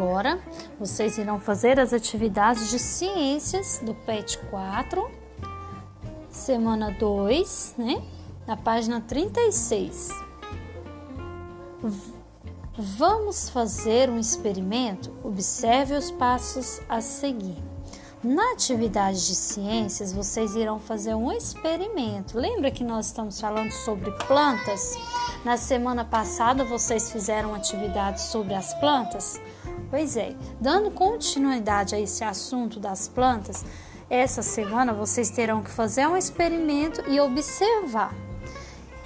Agora, vocês irão fazer as atividades de ciências do PET 4, semana 2, né? Na página 36. Vamos fazer um experimento? Observe os passos a seguir. Na atividade de ciências, vocês irão fazer um experimento. Lembra que nós estamos falando sobre plantas? Na semana passada, vocês fizeram atividades sobre as plantas? Pois é, dando continuidade a esse assunto das plantas, essa semana vocês terão que fazer um experimento e observar.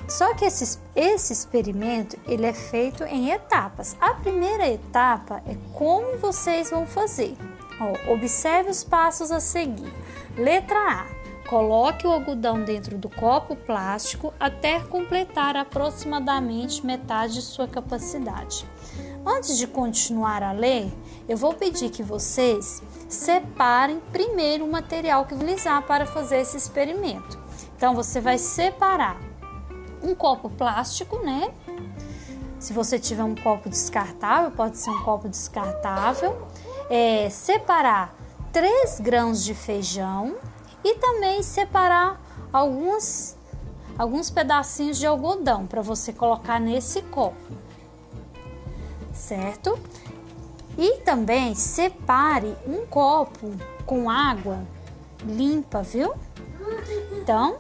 Só que esse, esse experimento ele é feito em etapas. A primeira etapa é como vocês vão fazer. Ó, observe os passos a seguir. Letra A. Coloque o algodão dentro do copo plástico até completar aproximadamente metade de sua capacidade. Antes de continuar a ler, eu vou pedir que vocês separem primeiro o material que utilizar para fazer esse experimento. Então você vai separar um copo plástico, né? Se você tiver um copo descartável, pode ser um copo descartável é, separar 3 grãos de feijão e também separar alguns, alguns pedacinhos de algodão para você colocar nesse copo, certo? E também separe um copo com água limpa, viu? Então,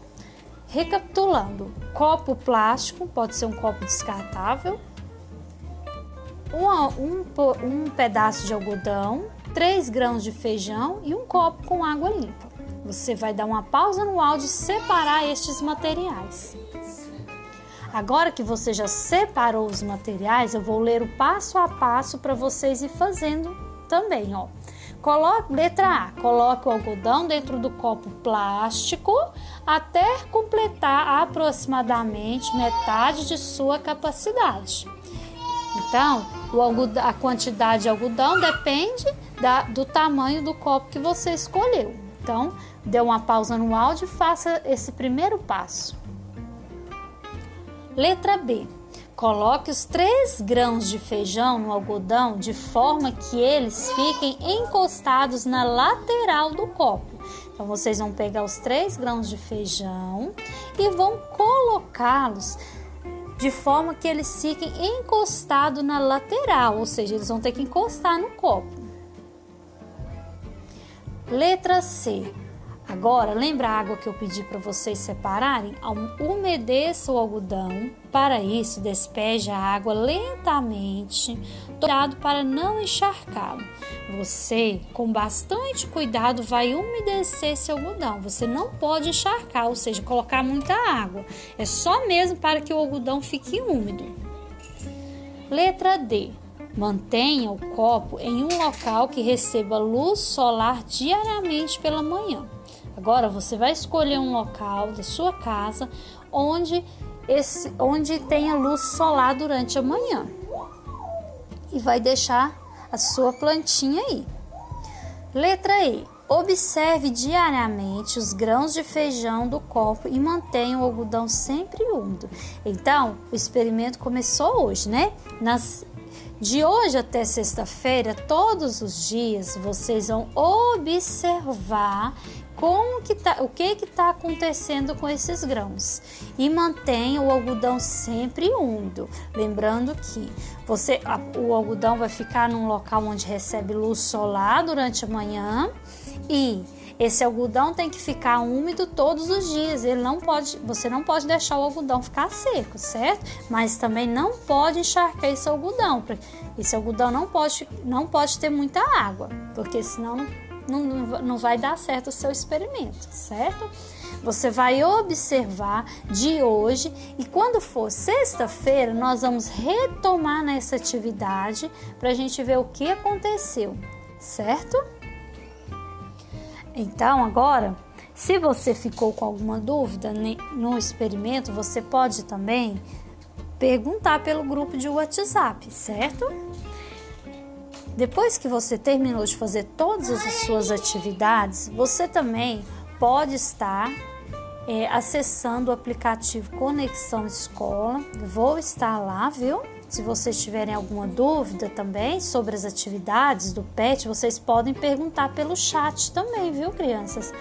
recapitulando: copo plástico, pode ser um copo descartável, um, um, um pedaço de algodão, 3 grãos de feijão e um copo com água limpa. Você vai dar uma pausa no áudio e separar estes materiais. Agora que você já separou os materiais, eu vou ler o passo a passo para vocês ir fazendo também, ó. Coloque, letra A, coloque o algodão dentro do copo plástico até completar aproximadamente metade de sua capacidade. Então, algodão, a quantidade de algodão depende da, do tamanho do copo que você escolheu. Então, dê uma pausa no áudio e faça esse primeiro passo. Letra B. Coloque os 3 grãos de feijão no algodão de forma que eles fiquem encostados na lateral do copo. Então, vocês vão pegar os 3 grãos de feijão e vão colocá-los de forma que eles fiquem encostados na lateral, ou seja, eles vão ter que encostar no copo. Letra C. Agora, lembra a água que eu pedi para vocês separarem? Umedeça o algodão. Para isso, despeje a água lentamente, cuidado para não encharcá-lo. Você, com bastante cuidado, vai umedecer esse algodão. Você não pode encharcar, ou seja, colocar muita água. É só mesmo para que o algodão fique úmido. Letra D. Mantenha o copo em um local que receba luz solar diariamente pela manhã. Agora você vai escolher um local da sua casa onde, esse, onde tenha luz solar durante a manhã e vai deixar a sua plantinha aí. Letra E. Observe diariamente os grãos de feijão do copo e mantenha o algodão sempre úmido. Então, o experimento começou hoje, né? Nas, de hoje até sexta-feira, todos os dias, vocês vão observar como que tá, o que está acontecendo com esses grãos e mantenha o algodão sempre úmido. Lembrando que você, a, o algodão vai ficar num local onde recebe luz solar durante a manhã e esse algodão tem que ficar úmido todos os dias. Ele não pode, você não pode deixar o algodão ficar seco, certo? Mas também não pode encharcar esse algodão. Esse algodão não pode, não pode ter muita água, porque senão não, não vai dar certo o seu experimento, certo? Você vai observar de hoje e quando for sexta-feira, nós vamos retomar nessa atividade para a gente ver o que aconteceu, certo? Então, agora, se você ficou com alguma dúvida no experimento, você pode também perguntar pelo grupo de WhatsApp, certo? Depois que você terminou de fazer todas as suas atividades, você também pode estar é, acessando o aplicativo Conexão Escola. Vou estar lá, viu? Se vocês tiverem alguma dúvida também sobre as atividades do PET, vocês podem perguntar pelo chat também, viu, crianças?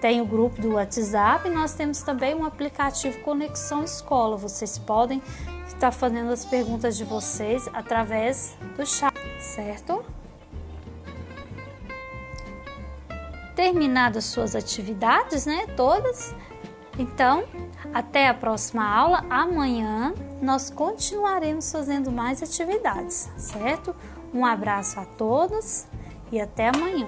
Tem o grupo do WhatsApp e nós temos também um aplicativo Conexão Escola. Vocês podem estar fazendo as perguntas de vocês através do chat, certo? Terminadas suas atividades, né? Todas. Então, até a próxima aula. Amanhã nós continuaremos fazendo mais atividades, certo? Um abraço a todos e até amanhã.